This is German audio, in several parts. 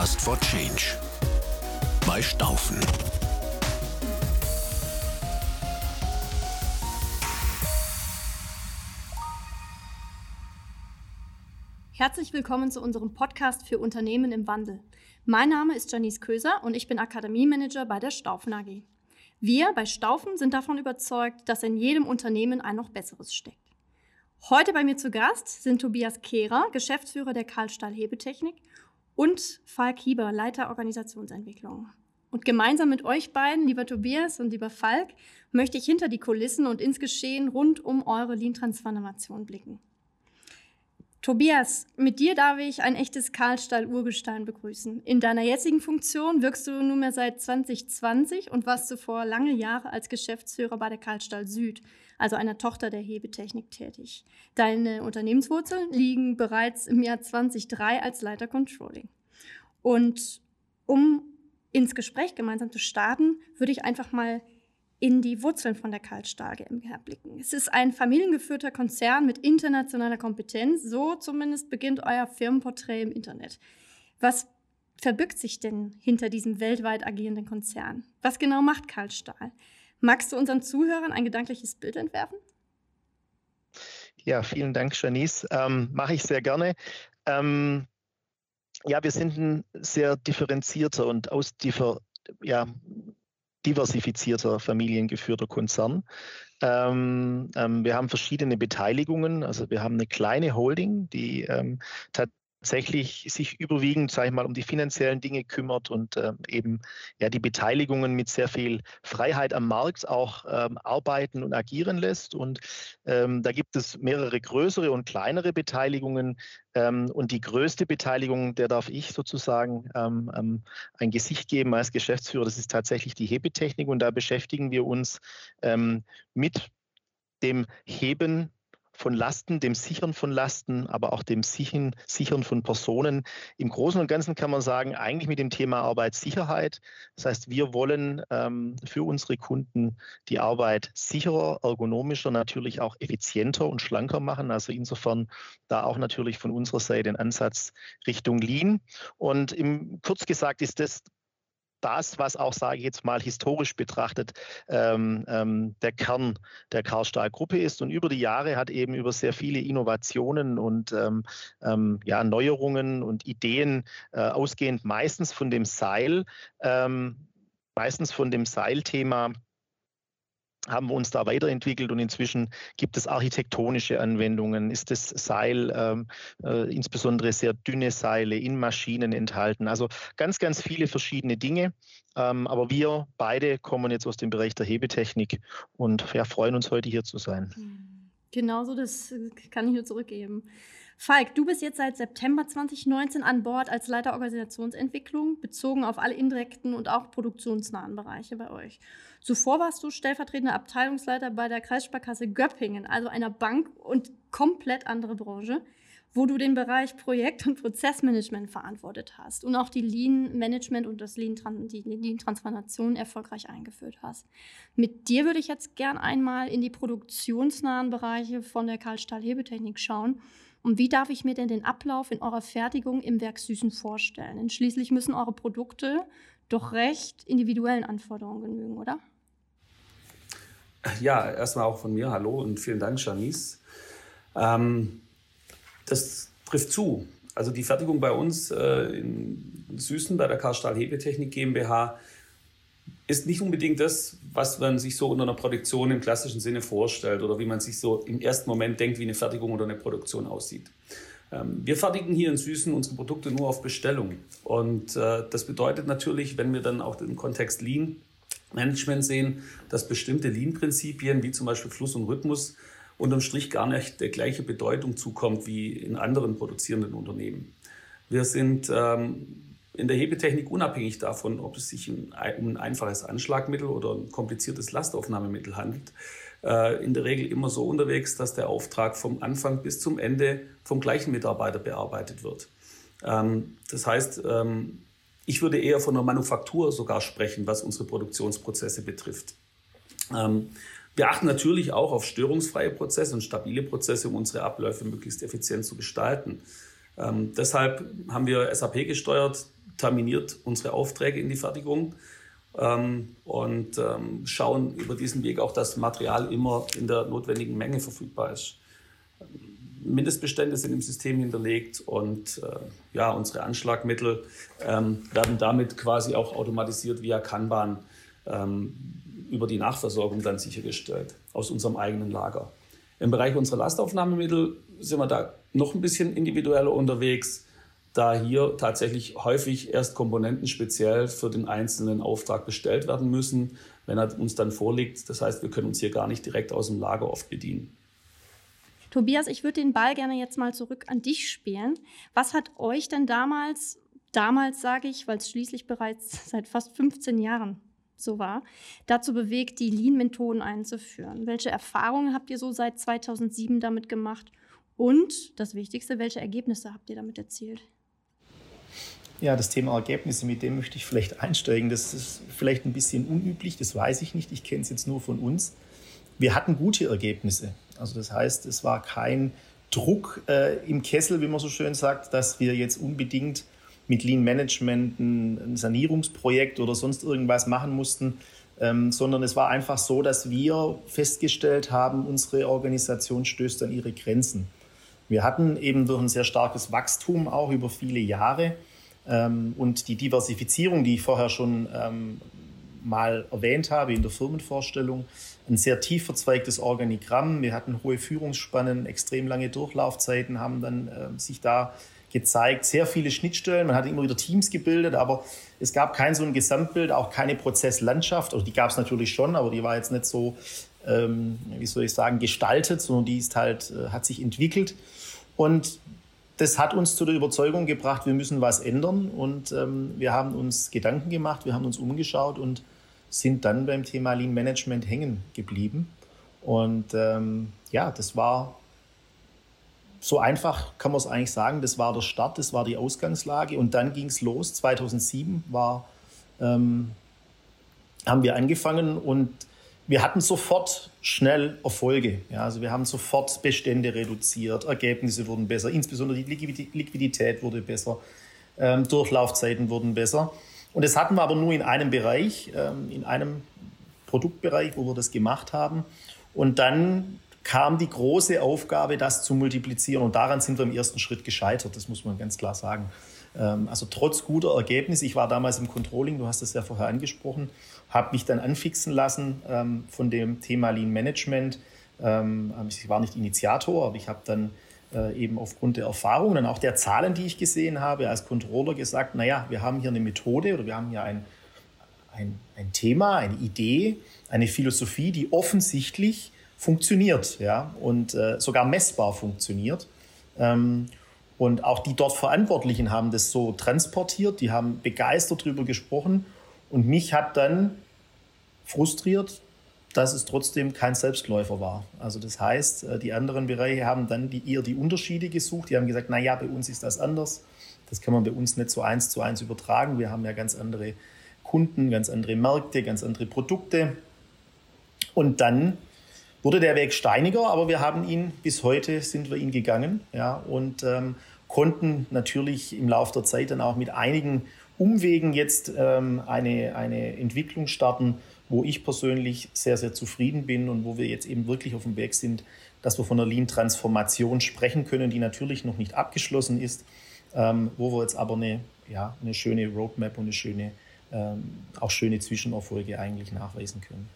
Podcast for Change bei Staufen. Herzlich willkommen zu unserem Podcast für Unternehmen im Wandel. Mein Name ist Janice Köser und ich bin Akademiemanager bei der Staufen AG. Wir bei Staufen sind davon überzeugt, dass in jedem Unternehmen ein noch besseres steckt. Heute bei mir zu Gast sind Tobias Kehrer, Geschäftsführer der Karlstahl Hebetechnik und Falk Hieber, Leiter Organisationsentwicklung. Und gemeinsam mit euch beiden, lieber Tobias und lieber Falk, möchte ich hinter die Kulissen und ins Geschehen rund um eure Lean-Transformation blicken. Tobias, mit dir darf ich ein echtes Karlstall-Urgestein begrüßen. In deiner jetzigen Funktion wirkst du nunmehr seit 2020 und warst zuvor lange Jahre als Geschäftsführer bei der Karlstall Süd, also einer Tochter der Hebetechnik, tätig. Deine Unternehmenswurzeln liegen bereits im Jahr 2003 als Leiter Controlling. Und um ins Gespräch gemeinsam zu starten, würde ich einfach mal in die Wurzeln von der Karl GmbH blicken. Es ist ein familiengeführter Konzern mit internationaler Kompetenz. So zumindest beginnt euer Firmenporträt im Internet. Was verbirgt sich denn hinter diesem weltweit agierenden Konzern? Was genau macht Karl Magst du unseren Zuhörern ein gedankliches Bild entwerfen? Ja, vielen Dank, Janice. Ähm, Mache ich sehr gerne. Ähm, ja, wir sind ein sehr differenzierter und ausdiffer, ja, diversifizierter familiengeführter Konzern. Ähm, ähm, wir haben verschiedene Beteiligungen. Also wir haben eine kleine Holding, die ähm, tatsächlich sich überwiegend, sage ich mal, um die finanziellen Dinge kümmert und ähm, eben ja die Beteiligungen mit sehr viel Freiheit am Markt auch ähm, arbeiten und agieren lässt. Und ähm, da gibt es mehrere größere und kleinere Beteiligungen. Ähm, und die größte Beteiligung, der darf ich sozusagen ähm, ähm, ein Gesicht geben als Geschäftsführer, das ist tatsächlich die Hebetechnik. Und da beschäftigen wir uns mit dem Heben von Lasten, dem Sichern von Lasten, aber auch dem Sichern, Sichern von Personen. Im Großen und Ganzen kann man sagen, eigentlich mit dem Thema Arbeitssicherheit. Das heißt, wir wollen ähm, für unsere Kunden die Arbeit sicherer, ergonomischer, natürlich auch effizienter und schlanker machen. Also insofern da auch natürlich von unserer Seite ein Ansatz Richtung Lean. Und im, kurz gesagt ist das das, was auch, sage ich jetzt mal, historisch betrachtet ähm, ähm, der Kern der Karlstahl-Gruppe ist. Und über die Jahre hat eben über sehr viele Innovationen und ähm, ähm ja, Neuerungen und Ideen äh, ausgehend meistens von dem Seil, ähm, meistens von dem Seilthema haben wir uns da weiterentwickelt und inzwischen gibt es architektonische Anwendungen, ist das Seil, ähm, äh, insbesondere sehr dünne Seile in Maschinen enthalten. Also ganz, ganz viele verschiedene Dinge. Ähm, aber wir beide kommen jetzt aus dem Bereich der Hebetechnik und ja, freuen uns heute hier zu sein. Genauso, das kann ich nur zurückgeben. Falk, du bist jetzt seit September 2019 an Bord als Leiter Organisationsentwicklung, bezogen auf alle indirekten und auch produktionsnahen Bereiche bei euch. Zuvor warst du stellvertretender Abteilungsleiter bei der Kreissparkasse Göppingen, also einer Bank und komplett andere Branche, wo du den Bereich Projekt- und Prozessmanagement verantwortet hast und auch die Lean-Management und das Lean die Lean-Transformation erfolgreich eingeführt hast. Mit dir würde ich jetzt gern einmal in die produktionsnahen Bereiche von der Karl Stahl Hebetechnik schauen und wie darf ich mir denn den Ablauf in eurer Fertigung im Werk Süßen vorstellen? Denn schließlich müssen eure Produkte doch recht individuellen Anforderungen genügen, oder? Ja, erstmal auch von mir Hallo und vielen Dank, Janice. Ähm, das trifft zu. Also die Fertigung bei uns äh, in Süßen bei der Karstahl Hebetechnik GmbH ist nicht unbedingt das, was man sich so unter einer Produktion im klassischen Sinne vorstellt oder wie man sich so im ersten Moment denkt, wie eine Fertigung oder eine Produktion aussieht. Ähm, wir fertigen hier in Süßen unsere Produkte nur auf Bestellung. Und äh, das bedeutet natürlich, wenn wir dann auch den Kontext Lean Management sehen, dass bestimmte Lean-Prinzipien wie zum Beispiel Fluss und Rhythmus unterm Strich gar nicht der gleiche Bedeutung zukommt wie in anderen produzierenden Unternehmen. Wir sind ähm, in der Hebetechnik unabhängig davon, ob es sich um ein einfaches Anschlagmittel oder ein kompliziertes Lastaufnahmemittel handelt, äh, in der Regel immer so unterwegs, dass der Auftrag vom Anfang bis zum Ende vom gleichen Mitarbeiter bearbeitet wird. Ähm, das heißt, ähm, ich würde eher von einer Manufaktur sogar sprechen, was unsere Produktionsprozesse betrifft. Ähm, wir achten natürlich auch auf störungsfreie Prozesse und stabile Prozesse, um unsere Abläufe möglichst effizient zu gestalten. Deshalb haben wir SAP gesteuert terminiert unsere Aufträge in die Fertigung und schauen über diesen Weg auch, dass Material immer in der notwendigen Menge verfügbar ist. Mindestbestände sind im System hinterlegt und äh, ja, unsere Anschlagmittel ähm, werden damit quasi auch automatisiert via Kanban ähm, über die Nachversorgung dann sichergestellt aus unserem eigenen Lager. Im Bereich unserer Lastaufnahmemittel sind wir da noch ein bisschen individueller unterwegs, da hier tatsächlich häufig erst Komponenten speziell für den einzelnen Auftrag bestellt werden müssen, wenn er uns dann vorliegt. Das heißt, wir können uns hier gar nicht direkt aus dem Lager oft bedienen. Tobias, ich würde den Ball gerne jetzt mal zurück an dich spielen. Was hat euch denn damals, damals sage ich, weil es schließlich bereits seit fast 15 Jahren so war, dazu bewegt, die Lean-Methoden einzuführen? Welche Erfahrungen habt ihr so seit 2007 damit gemacht? Und das Wichtigste, welche Ergebnisse habt ihr damit erzielt? Ja, das Thema Ergebnisse, mit dem möchte ich vielleicht einsteigen. Das ist vielleicht ein bisschen unüblich, das weiß ich nicht. Ich kenne es jetzt nur von uns. Wir hatten gute Ergebnisse. Also das heißt, es war kein Druck äh, im Kessel, wie man so schön sagt, dass wir jetzt unbedingt mit Lean Management ein, Sanierungsprojekt oder sonst irgendwas machen mussten, ähm, sondern es war einfach so, dass wir festgestellt haben, unsere Organisation stößt an ihre Grenzen. Wir hatten eben durch ein sehr starkes Wachstum auch über viele Jahre ähm, und die Diversifizierung, die ich vorher schon ähm, mal erwähnt habe in der Firmenvorstellung, ein sehr tief verzweigtes Organigramm. Wir hatten hohe Führungsspannen, extrem lange Durchlaufzeiten, haben dann äh, sich da gezeigt, sehr viele Schnittstellen. Man hat immer wieder Teams gebildet, aber es gab kein so ein Gesamtbild, auch keine Prozesslandschaft. Also die gab es natürlich schon, aber die war jetzt nicht so, ähm, wie soll ich sagen, gestaltet, sondern die ist halt, äh, hat sich entwickelt. Und das hat uns zu der Überzeugung gebracht, wir müssen was ändern. Und ähm, wir haben uns Gedanken gemacht, wir haben uns umgeschaut und sind dann beim Thema Lean Management hängen geblieben. Und ähm, ja, das war so einfach kann man es eigentlich sagen. Das war der Start, das war die Ausgangslage. Und dann ging es los. 2007 war, ähm, haben wir angefangen und wir hatten sofort schnell Erfolge. Ja, also wir haben sofort Bestände reduziert, Ergebnisse wurden besser, insbesondere die Liquidität wurde besser, ähm, Durchlaufzeiten wurden besser. Und das hatten wir aber nur in einem Bereich, ähm, in einem Produktbereich, wo wir das gemacht haben. Und dann kam die große Aufgabe, das zu multiplizieren. Und daran sind wir im ersten Schritt gescheitert, das muss man ganz klar sagen. Ähm, also trotz guter Ergebnisse, ich war damals im Controlling, du hast es ja vorher angesprochen, habe mich dann anfixen lassen ähm, von dem Thema Lean Management. Ähm, ich war nicht Initiator, aber ich habe dann äh, eben aufgrund der Erfahrungen und auch der Zahlen, die ich gesehen habe, als Controller gesagt, naja, wir haben hier eine Methode oder wir haben hier ein, ein, ein Thema, eine Idee, eine Philosophie, die offensichtlich funktioniert ja, und äh, sogar messbar funktioniert. Und auch die dort Verantwortlichen haben das so transportiert, die haben begeistert darüber gesprochen. Und mich hat dann frustriert, dass es trotzdem kein Selbstläufer war. Also das heißt, äh, die anderen Bereiche haben dann die, eher die Unterschiede gesucht. Die haben gesagt, naja, bei uns ist das anders. Das kann man bei uns nicht so eins zu eins übertragen. Wir haben ja ganz andere Kunden, ganz andere Märkte, ganz andere Produkte. Und dann wurde der Weg steiniger, aber wir haben ihn, bis heute sind wir ihn gegangen ja, und ähm, konnten natürlich im Laufe der Zeit dann auch mit einigen Umwegen jetzt ähm, eine, eine Entwicklung starten, wo ich persönlich sehr, sehr zufrieden bin und wo wir jetzt eben wirklich auf dem Weg sind, dass wir von einer Lean-Transformation sprechen können, die natürlich noch nicht abgeschlossen ist, ähm, wo wir jetzt aber eine, ja, eine schöne Roadmap und eine schöne, ähm, auch schöne Zwischenerfolge eigentlich nachweisen können.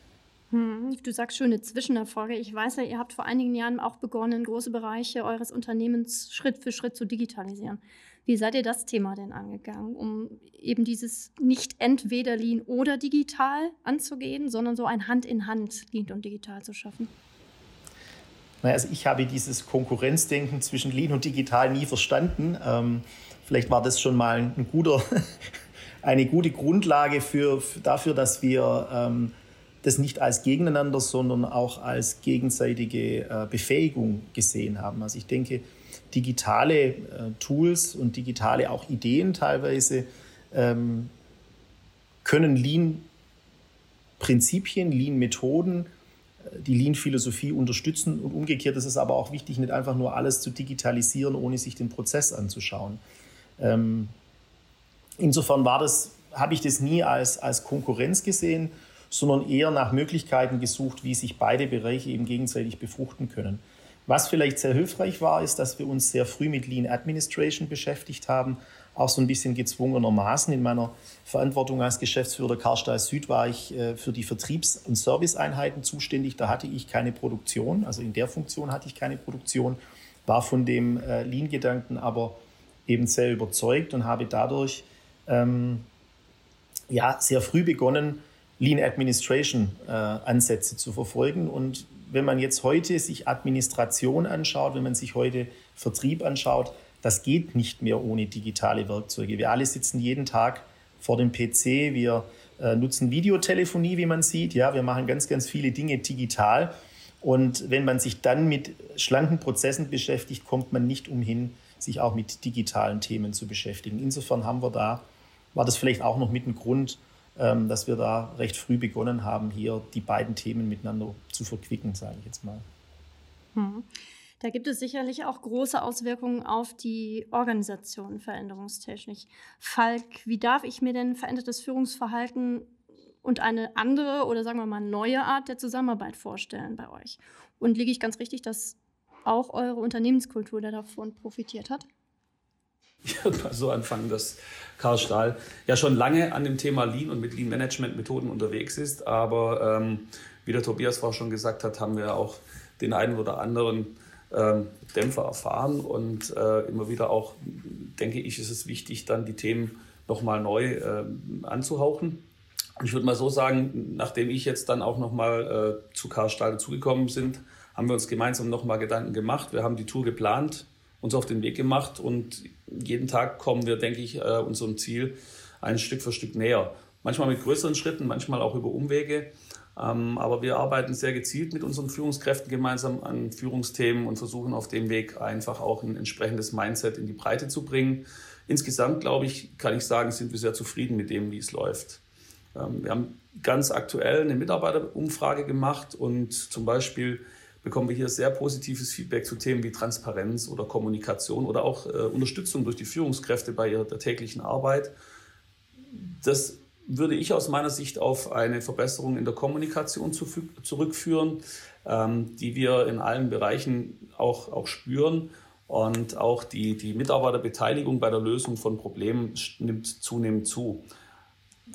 Hm, du sagst schöne Zwischenerfolge. Ich weiß ja, ihr habt vor einigen Jahren auch begonnen, große Bereiche eures Unternehmens Schritt für Schritt zu digitalisieren. Wie seid ihr das Thema denn angegangen, um eben dieses nicht entweder Lean oder digital anzugehen, sondern so ein Hand in Hand Lean und digital zu schaffen? Also ich habe dieses Konkurrenzdenken zwischen Lean und digital nie verstanden. Ähm, vielleicht war das schon mal ein guter, eine gute Grundlage für, dafür, dass wir ähm, das nicht als Gegeneinander, sondern auch als gegenseitige äh, Befähigung gesehen haben. Also ich denke, digitale äh, Tools und digitale auch Ideen teilweise ähm, können Lean-Prinzipien, Lean-Methoden, äh, die Lean-Philosophie unterstützen und umgekehrt ist es aber auch wichtig, nicht einfach nur alles zu digitalisieren, ohne sich den Prozess anzuschauen. Ähm, insofern war das, habe ich das nie als, als Konkurrenz gesehen, sondern eher nach Möglichkeiten gesucht, wie sich beide Bereiche eben gegenseitig befruchten können. Was vielleicht sehr hilfreich war, ist, dass wir uns sehr früh mit Lean Administration beschäftigt haben, auch so ein bisschen gezwungenermaßen. In meiner Verantwortung als Geschäftsführer Karstahl Süd war ich äh, für die Vertriebs- und Serviceeinheiten zuständig. Da hatte ich keine Produktion, also in der Funktion hatte ich keine Produktion, war von dem äh, Lean-Gedanken aber eben sehr überzeugt und habe dadurch ähm, ja, sehr früh begonnen, Lean Administration äh, Ansätze zu verfolgen. Und wenn man jetzt heute sich Administration anschaut, wenn man sich heute Vertrieb anschaut, das geht nicht mehr ohne digitale Werkzeuge. Wir alle sitzen jeden Tag vor dem PC, wir äh, nutzen Videotelefonie, wie man sieht. Ja, wir machen ganz, ganz viele Dinge digital. Und wenn man sich dann mit schlanken Prozessen beschäftigt, kommt man nicht umhin, sich auch mit digitalen Themen zu beschäftigen. Insofern haben wir da, war das vielleicht auch noch mit ein Grund, dass wir da recht früh begonnen haben, hier die beiden Themen miteinander zu verquicken, sage ich jetzt mal. Hm. Da gibt es sicherlich auch große Auswirkungen auf die Organisation veränderungstechnisch. Falk, wie darf ich mir denn verändertes Führungsverhalten und eine andere oder sagen wir mal neue Art der Zusammenarbeit vorstellen bei euch? Und liege ich ganz richtig, dass auch eure Unternehmenskultur davon profitiert hat? Würde mal so anfangen, dass Karl Stahl ja schon lange an dem Thema Lean und mit Lean Management Methoden unterwegs ist. Aber ähm, wie der Tobias vorher schon gesagt hat, haben wir auch den einen oder anderen ähm, Dämpfer erfahren. Und äh, immer wieder auch, denke ich, ist es wichtig, dann die Themen nochmal neu äh, anzuhauchen. Ich würde mal so sagen, nachdem ich jetzt dann auch nochmal äh, zu Karl Stahl zugekommen sind, haben wir uns gemeinsam nochmal Gedanken gemacht. Wir haben die Tour geplant, uns auf den Weg gemacht und jeden Tag kommen wir, denke ich, äh, unserem Ziel ein Stück für Stück näher. Manchmal mit größeren Schritten, manchmal auch über Umwege. Ähm, aber wir arbeiten sehr gezielt mit unseren Führungskräften gemeinsam an Führungsthemen und versuchen auf dem Weg einfach auch ein entsprechendes Mindset in die Breite zu bringen. Insgesamt, glaube ich, kann ich sagen, sind wir sehr zufrieden mit dem, wie es läuft. Ähm, wir haben ganz aktuell eine Mitarbeiterumfrage gemacht und zum Beispiel bekommen wir hier sehr positives Feedback zu Themen wie Transparenz oder Kommunikation oder auch äh, Unterstützung durch die Führungskräfte bei ihrer täglichen Arbeit. Das würde ich aus meiner Sicht auf eine Verbesserung in der Kommunikation zu, zurückführen, ähm, die wir in allen Bereichen auch, auch spüren. Und auch die, die Mitarbeiterbeteiligung bei der Lösung von Problemen nimmt zunehmend zu.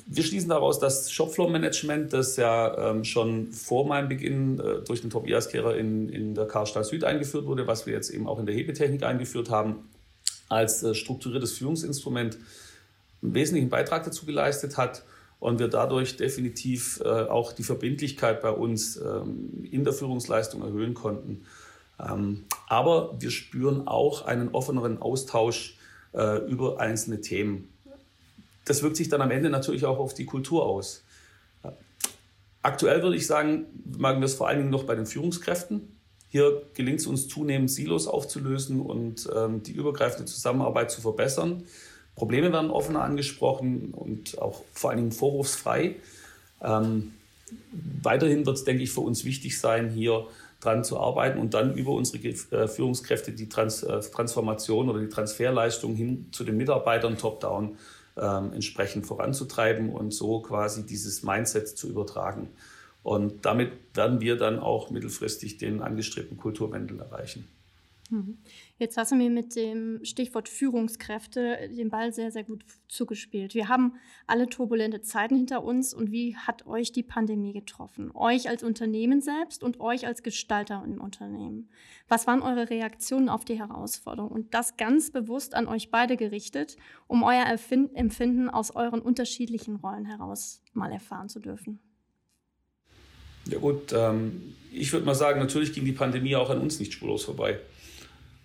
Wir schließen daraus, dass Shopfloor-Management, das ja ähm, schon vor meinem Beginn äh, durch den Tobias Kehrer in, in der Karstadt Süd eingeführt wurde, was wir jetzt eben auch in der Hebetechnik eingeführt haben, als äh, strukturiertes Führungsinstrument einen wesentlichen Beitrag dazu geleistet hat und wir dadurch definitiv äh, auch die Verbindlichkeit bei uns ähm, in der Führungsleistung erhöhen konnten. Ähm, aber wir spüren auch einen offeneren Austausch äh, über einzelne Themen. Das wirkt sich dann am Ende natürlich auch auf die Kultur aus. Aktuell würde ich sagen, merken wir es vor allen Dingen noch bei den Führungskräften. Hier gelingt es uns zunehmend, Silos aufzulösen und ähm, die übergreifende Zusammenarbeit zu verbessern. Probleme werden offener angesprochen und auch vor allen Dingen vorwurfsfrei. Ähm, weiterhin wird es, denke ich, für uns wichtig sein, hier dran zu arbeiten und dann über unsere äh, Führungskräfte die Trans äh, Transformation oder die Transferleistung hin zu den Mitarbeitern top-down ähm, entsprechend voranzutreiben und so quasi dieses Mindset zu übertragen. Und damit werden wir dann auch mittelfristig den angestrebten Kulturwandel erreichen. Mhm. Jetzt hast du mir mit dem Stichwort Führungskräfte den Ball sehr, sehr gut zugespielt. Wir haben alle turbulente Zeiten hinter uns und wie hat euch die Pandemie getroffen? Euch als Unternehmen selbst und euch als Gestalter im Unternehmen. Was waren eure Reaktionen auf die Herausforderung? Und das ganz bewusst an euch beide gerichtet, um euer Empfinden aus euren unterschiedlichen Rollen heraus mal erfahren zu dürfen. Ja gut, ähm, ich würde mal sagen, natürlich ging die Pandemie auch an uns nicht spurlos vorbei.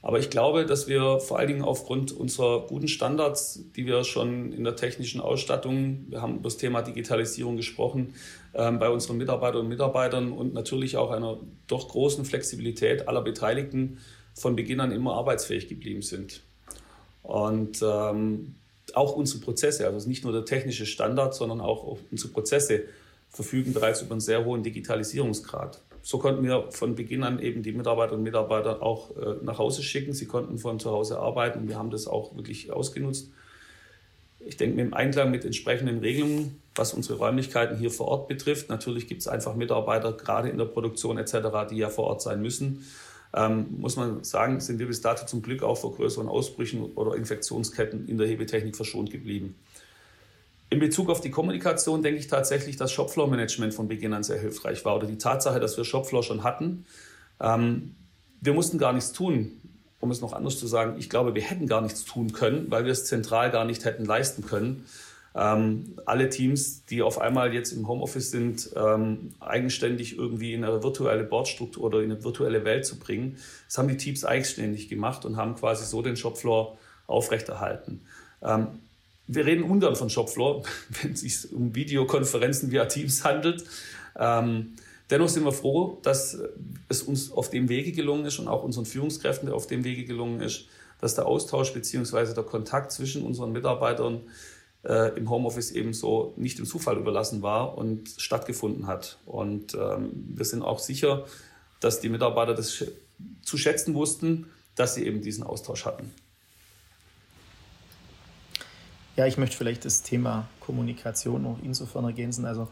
Aber ich glaube, dass wir vor allen Dingen aufgrund unserer guten Standards, die wir schon in der technischen Ausstattung, wir haben über das Thema Digitalisierung gesprochen, ähm, bei unseren Mitarbeiterinnen und Mitarbeitern und natürlich auch einer doch großen Flexibilität aller Beteiligten von Beginn an immer arbeitsfähig geblieben sind. Und ähm, auch unsere Prozesse, also nicht nur der technische Standard, sondern auch unsere Prozesse verfügen bereits über einen sehr hohen Digitalisierungsgrad so konnten wir von Beginn an eben die Mitarbeiterinnen und Mitarbeiter auch äh, nach Hause schicken. Sie konnten von zu Hause arbeiten und wir haben das auch wirklich ausgenutzt. ich denke, im Einklang mit entsprechenden Regelungen, was unsere Räumlichkeiten hier vor Ort betrifft. Natürlich gibt es einfach Mitarbeiter, gerade in der Produktion etc., die ja vor Ort sein müssen. Ähm, muss man sagen, sind wir bis dato zum Glück auch vor größeren Ausbrüchen oder Infektionsketten in der Hebetechnik verschont geblieben. In Bezug auf die Kommunikation denke ich tatsächlich, dass Shopfloor-Management von Beginn an sehr hilfreich war oder die Tatsache, dass wir Shopfloor schon hatten. Ähm, wir mussten gar nichts tun, um es noch anders zu sagen. Ich glaube, wir hätten gar nichts tun können, weil wir es zentral gar nicht hätten leisten können. Ähm, alle Teams, die auf einmal jetzt im Homeoffice sind, ähm, eigenständig irgendwie in eine virtuelle Bordstruktur oder in eine virtuelle Welt zu bringen, das haben die Teams eigenständig gemacht und haben quasi so den Shopfloor aufrechterhalten. Ähm, wir reden ungern von Shopfloor, wenn es sich um Videokonferenzen via Teams handelt. Ähm, dennoch sind wir froh, dass es uns auf dem Wege gelungen ist und auch unseren Führungskräften auf dem Wege gelungen ist, dass der Austausch bzw. der Kontakt zwischen unseren Mitarbeitern äh, im Homeoffice ebenso nicht dem Zufall überlassen war und stattgefunden hat. Und ähm, wir sind auch sicher, dass die Mitarbeiter das zu schätzen wussten, dass sie eben diesen Austausch hatten. Ja, ich möchte vielleicht das Thema Kommunikation noch insofern ergänzen. Also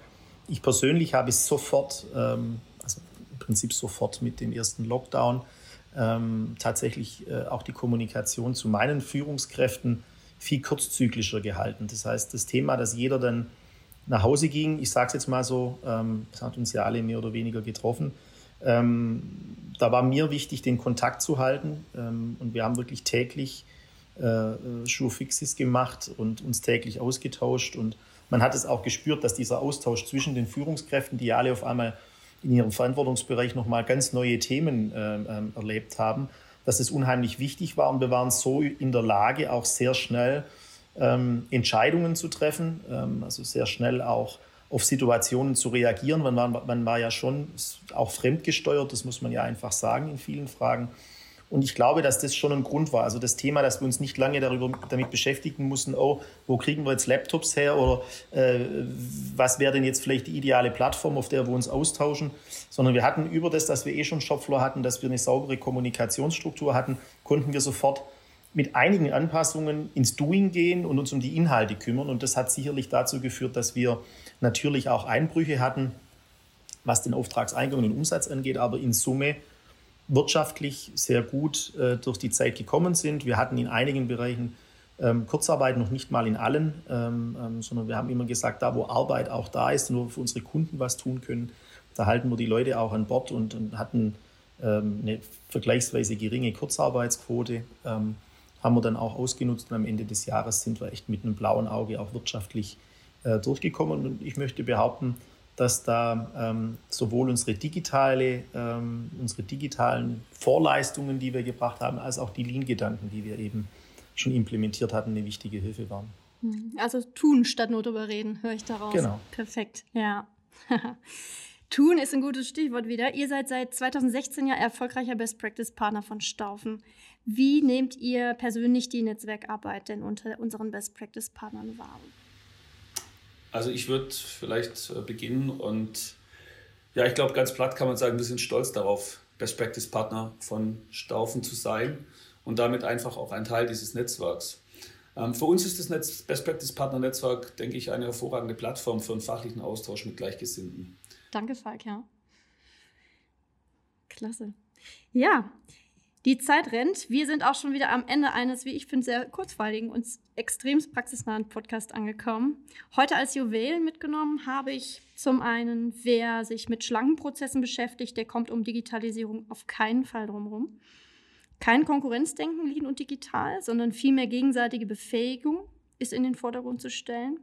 ich persönlich habe es sofort, ähm, also im Prinzip sofort mit dem ersten Lockdown, ähm, tatsächlich äh, auch die Kommunikation zu meinen Führungskräften viel kurzzyklischer gehalten. Das heißt, das Thema, dass jeder dann nach Hause ging, ich sage es jetzt mal so, ähm, das hat uns ja alle mehr oder weniger getroffen. Ähm, da war mir wichtig, den Kontakt zu halten. Ähm, und wir haben wirklich täglich äh, Schuhfixes gemacht und uns täglich ausgetauscht. Und man hat es auch gespürt, dass dieser Austausch zwischen den Führungskräften, die alle auf einmal in ihrem Verantwortungsbereich nochmal ganz neue Themen äh, erlebt haben, dass es unheimlich wichtig war. Und wir waren so in der Lage, auch sehr schnell ähm, Entscheidungen zu treffen, ähm, also sehr schnell auch auf Situationen zu reagieren. Man war, man war ja schon auch fremdgesteuert, das muss man ja einfach sagen in vielen Fragen. Und ich glaube, dass das schon ein Grund war. Also das Thema, dass wir uns nicht lange darüber, damit beschäftigen mussten, oh, wo kriegen wir jetzt Laptops her oder äh, was wäre denn jetzt vielleicht die ideale Plattform, auf der wir uns austauschen, sondern wir hatten über das, dass wir eh schon Shopfloor hatten, dass wir eine saubere Kommunikationsstruktur hatten, konnten wir sofort mit einigen Anpassungen ins Doing gehen und uns um die Inhalte kümmern. Und das hat sicherlich dazu geführt, dass wir natürlich auch Einbrüche hatten, was den Auftragseingang und den Umsatz angeht, aber in Summe wirtschaftlich sehr gut äh, durch die Zeit gekommen sind. Wir hatten in einigen Bereichen ähm, Kurzarbeit, noch nicht mal in allen, ähm, ähm, sondern wir haben immer gesagt, da wo Arbeit auch da ist und wo wir für unsere Kunden was tun können, da halten wir die Leute auch an Bord und, und hatten ähm, eine vergleichsweise geringe Kurzarbeitsquote. Ähm, haben wir dann auch ausgenutzt und am Ende des Jahres sind wir echt mit einem blauen Auge auch wirtschaftlich äh, durchgekommen. Und ich möchte behaupten, dass da ähm, sowohl unsere digitale, ähm, unsere digitalen Vorleistungen, die wir gebracht haben, als auch die Lean-Gedanken, die wir eben schon implementiert hatten, eine wichtige Hilfe waren. Hm, also tun statt nur darüber reden, höre ich daraus. Genau. Perfekt, ja. tun ist ein gutes Stichwort wieder. Ihr seid seit 2016 ja erfolgreicher Best Practice Partner von Staufen. Wie nehmt ihr persönlich die Netzwerkarbeit denn unter unseren Best Practice Partnern wahr? Also ich würde vielleicht äh, beginnen und ja, ich glaube, ganz platt kann man sagen, wir sind stolz darauf, Best Practice Partner von Staufen zu sein und damit einfach auch ein Teil dieses Netzwerks. Ähm, für uns ist das Netz, Best Practice Partner Netzwerk, denke ich, eine hervorragende Plattform für einen fachlichen Austausch mit Gleichgesinnten. Danke, Falk, ja. Klasse. Ja, die Zeit rennt. Wir sind auch schon wieder am Ende eines, wie ich finde, sehr kurzweiligen und extrem praxisnahen Podcast angekommen. Heute als Juwel mitgenommen habe ich zum einen, wer sich mit Schlangenprozessen beschäftigt, der kommt um Digitalisierung auf keinen Fall drumherum. Kein Konkurrenzdenken, Lean und Digital, sondern vielmehr gegenseitige Befähigung ist in den Vordergrund zu stellen.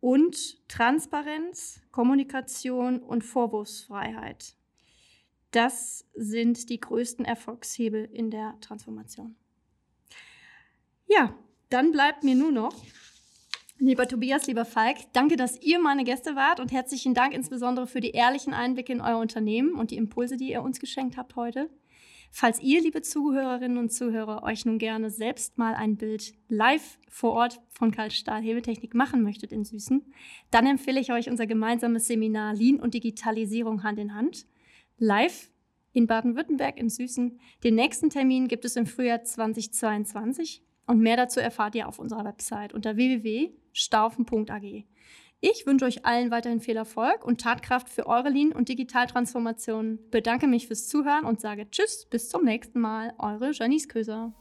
Und Transparenz, Kommunikation und Vorwurfsfreiheit. Das sind die größten Erfolgshebel in der Transformation. Ja, dann bleibt mir nur noch, lieber Tobias, lieber Falk, danke, dass ihr meine Gäste wart und herzlichen Dank insbesondere für die ehrlichen Einblicke in euer Unternehmen und die Impulse, die ihr uns geschenkt habt heute. Falls ihr, liebe Zuhörerinnen und Zuhörer, euch nun gerne selbst mal ein Bild live vor Ort von Kaltstahl Hebeltechnik machen möchtet in Süßen, dann empfehle ich euch unser gemeinsames Seminar Lean und Digitalisierung Hand in Hand live in Baden-Württemberg in Süßen. Den nächsten Termin gibt es im Frühjahr 2022. Und mehr dazu erfahrt ihr auf unserer Website unter www.staufen.ag. Ich wünsche euch allen weiterhin viel Erfolg und Tatkraft für eure Lean- und Digitaltransformation. Bedanke mich fürs Zuhören und sage Tschüss, bis zum nächsten Mal. Eure Janice Köser.